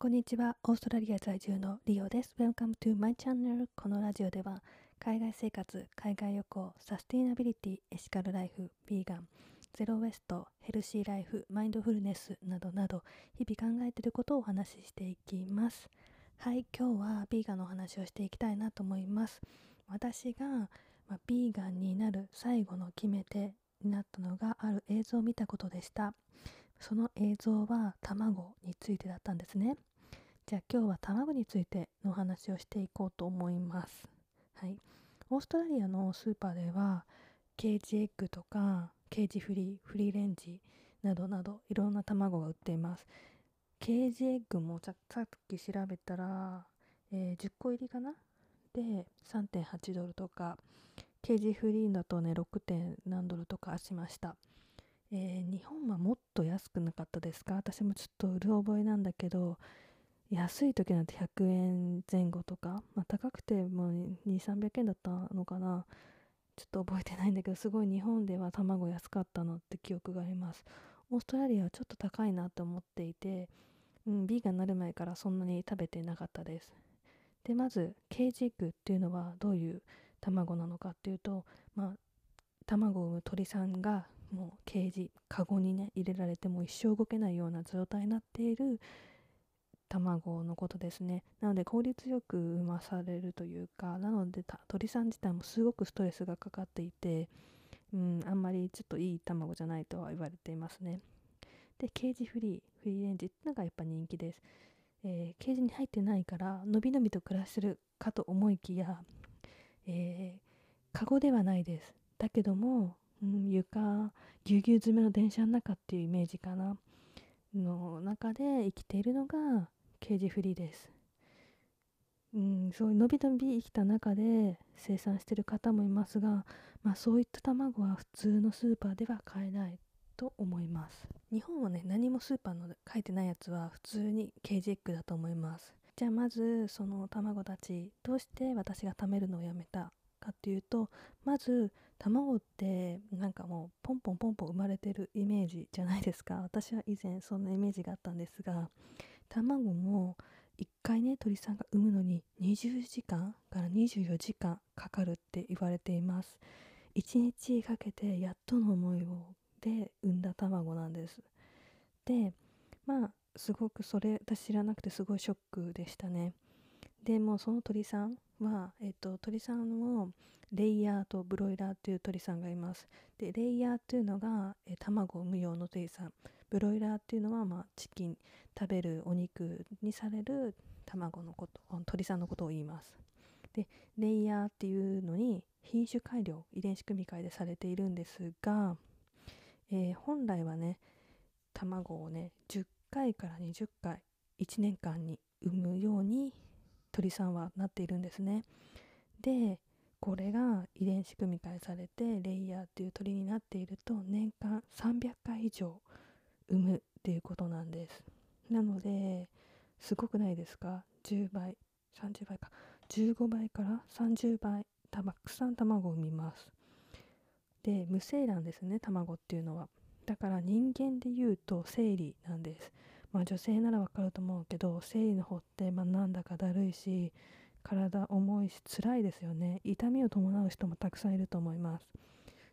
こんにちは。オーストラリア在住のリオです。Welcome to my channel. このラジオでは、海外生活、海外旅行、サスティナビリティ、エシカルライフ、ビーガン、ゼロウェスト、ヘルシーライフ、マインドフルネスなどなど、日々考えていることをお話ししていきます。はい、今日はビーガンのお話をしていきたいなと思います。私が、まあ、ビーガンになる最後の決め手になったのがある映像を見たことでした。その映像は卵についてだったんですね。じゃあ今日は卵についてのお話をしていこうと思います。はい。オーストラリアのスーパーではケージエッグとかケージフリー、フリーレンジなどなどいろんな卵が売っています。ケージエッグもさっき調べたら、えー、10個入りかな？で3.8ドルとかケージフリーだとね 6. 点何ドルとかしました。えー、日本はもっと安くなかったですか？私もちょっとうる覚えなんだけど安い時なんて100円前後とか、まあ、高くても2300円だったのかな。ちょっと覚えてないんだけどすごい日本では卵安かったのって記憶があります。オーストラリアはちょっと高いなと思っていて、うん、ビーガンになる前からそんなに食べてなかったです。でまずケージエッグっていうのはどういう卵なのかっていうとまあ卵を産む鳥さんがもうケージカゴにね入れられても一生動けないような状態になっている卵のことですね。なので効率よく産まされるというかなので鳥さん自体もすごくストレスがかかっていて、うん、あんまりちょっといい卵じゃないとは言われていますね。でケージフリーフリーレンジってのがやっぱ人気です、えー、ケージに入ってないからのびのびと暮らしてるかと思いきや、えー、カゴではないです。だけどもうん、床ぎゅうぎゅう詰めの電車の中っていうイメージかな。の中で生きているのがケージフリーです、うん、そういうのびのび生きた中で生産してる方もいますが、まあ、そういった卵は普通のスーパーでは買えないと思います。日本はね何もスーパーの書いてないやつは普通にケージエッグだと思います。じゃあまずその卵たちどうして私が貯めるのをやめたかっていうとまず卵ってなんかもうポンポンポンポン生まれてるイメージじゃないですか。私は以前そんなイメージがあったんですが卵も1回ね鳥さんが産むのに20時間から24時間かかるって言われています1日かけてやっとの思いをで産んだ卵なんですでまあすごくそれ私知らなくてすごいショックでしたねでもその鳥さんは、えっと、鳥さんをレイヤーとブロイラーっていう鳥さんがいます。で、レイヤーっていうのが、え卵を産む用の鳥さん。ブロイラーっていうのは、まあ、チキン、食べるお肉にされる卵のこと、鳥さんのことを言います。で、レイヤーっていうのに品種改良、遺伝子組み換えでされているんですが、えー、本来はね、卵をね、10回から20回、1年間に産むように鳥さんはなっているんですね。でこれが遺伝子組み換えされてレイヤーっていう鳥になっていると年間300回以上産むっていうことなんです。なのですごくないですか？10倍30倍か15倍から30倍たくさん卵を産みます。で無精卵ですね卵っていうのは。だから人間で言うと生理なんです。まあ女性ならわかると思うけど生理の方ってまあなんだかだるいし体重いし辛いですよね痛みを伴う人もたくさんいると思います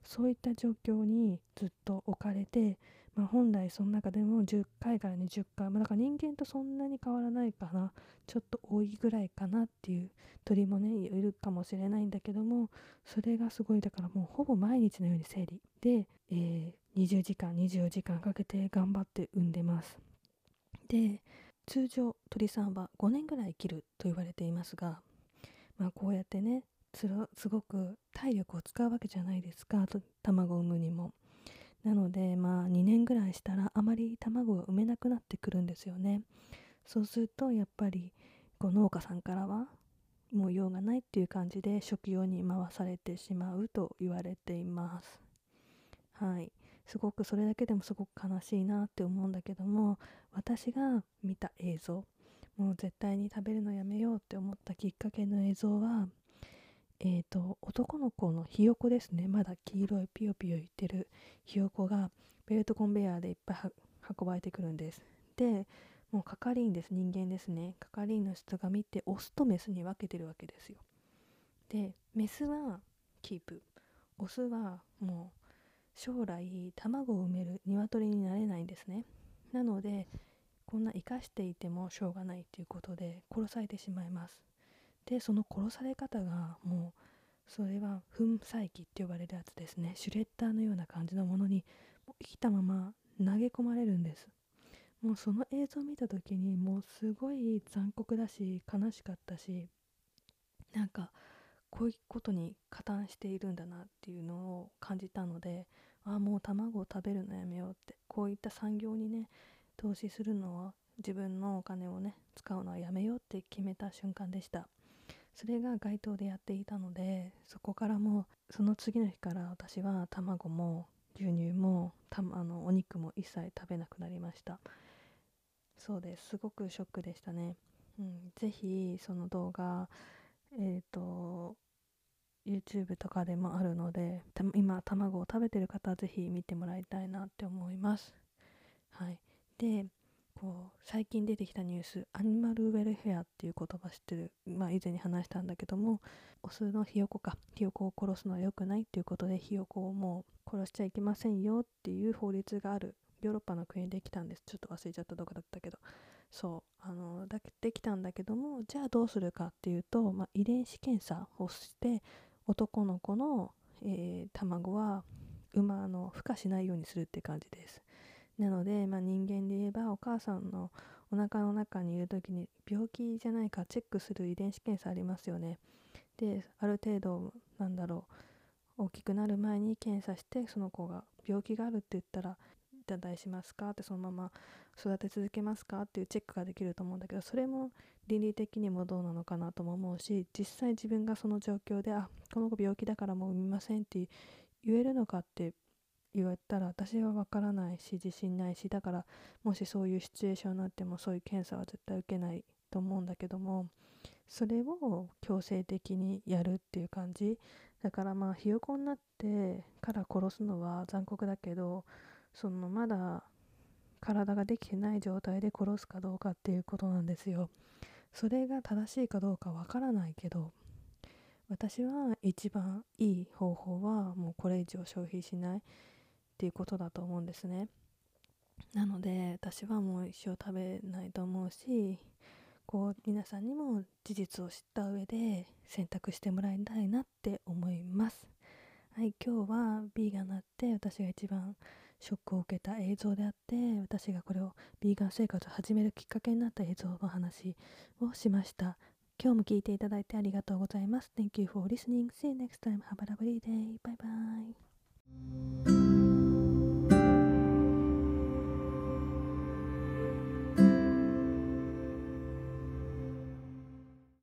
そういった状況にずっと置かれて、まあ、本来その中でも10回から20回、まあ、だから人間とそんなに変わらないかな。ちょっと多いぐらいかなっていう鳥もねいるかもしれないんだけどもそれがすごいだからもうほぼ毎日のように生理で、えー、20時間24時間かけて頑張って産んでます。で通常鳥さんは5年ぐらい生きると言われていますが、まあ、こうやってねすごく体力を使うわけじゃないですか。卵を産むにも。なのでまあ2年ぐらいしたらあまり卵が産めなくなってくるんですよね。そうするとやっぱりこう農家さんからはもう用がないっていう感じで食用に回されてしまうと言われています。はい。すごくそれだけでもすごく悲しいなって思うんだけども私が見た映像もう絶対に食べるのやめようって思ったきっかけの映像はえーと、男の子のひよこですね。まだ黄色いピヨピヨ言ってるひよこがベルトコンベヤーでいっぱい運ばれてくるんです。でもう係員です。人間ですね。係員の人が見てオスとメスに分けてるわけですよ。でメスはキープ。オスはもう将来卵を産める鶏になれないんですね。なのでこんな生かしていてもしょうがないっていうことで殺されてしまいます。でその殺され方がもうそれは粉砕機って呼ばれるやつですね。シュレッダーのような感じのものに生きたまま投げ込まれるんです。もうその映像を見た時にもうすごい残酷だし悲しかったしなんかこういうことに加担しているんだなっていうのを感じたのでああもう卵を食べるのやめようってこういった産業にね投資するのは自分のお金をね使うのはやめようって決めた瞬間でした。それが街頭でやっていたのでそこからもその次の日から私は卵も牛乳もたあのお肉も一切食べなくなりました。そうです。すごくショックでしたね、うん、ぜひその動画えっ、ー、と YouTube とかでもあるので今卵を食べてる方はぜひ見てもらいたいなって思います。はい。でう最近出てきたニュースアニマルウェルフェアっていう言葉知ってる？まあ以前に話したんだけどもオスのひよこかひよこを殺すのは良くないっていうことでひよこをもう殺しちゃいけませんよっていう法律があるヨーロッパの国できたんです。ちょっと忘れちゃったどこだったけど。そうあのだできたんだけどもじゃあどうするかっていうと、まあ、遺伝子検査をして男の子の、えー、卵は馬の孵化しないようにするって感じです。なので、まあ、人間で言えお母さんのお腹の中にいる時に病気じゃないかチェックする遺伝子検査ありますよね。である程度なんだろう大きくなる前に検査してその子が病気があるって言ったら頂戴しますか？ってそのまま育て続けますか？っていうチェックができると思うんだけどそれも倫理的にもどうなのかなとも思うし実際自分がその状況であこの子病気だからもう産みませんって言えるのかって言われたら私は分からないし自信ないしだからもしそういうシチュエーションになってもそういう検査は絶対受けないと思うんだけどもそれを強制的にやるっていう感じ。だからまあひよこになってから殺すのは残酷だけどそのまだ体ができてない状態で殺すかどうかっていうことなんですよ。それが正しいかどうかわからないけど私は一番いい方法はもうこれ以上消費しない。っていうことだと思うんですね。なので私はもう一生食べないと思うしこう皆さんにも事実を知った上で選択してもらいたいなって思います。はい今日は B がなって私が一番ショックを受けた映像であって私がこれをビーガン生活を始めるきっかけになった映像の話をしました。今日も聞いていただいてありがとうございます。Thank you for listening. See you next time. Have a lovely day. Bye bye.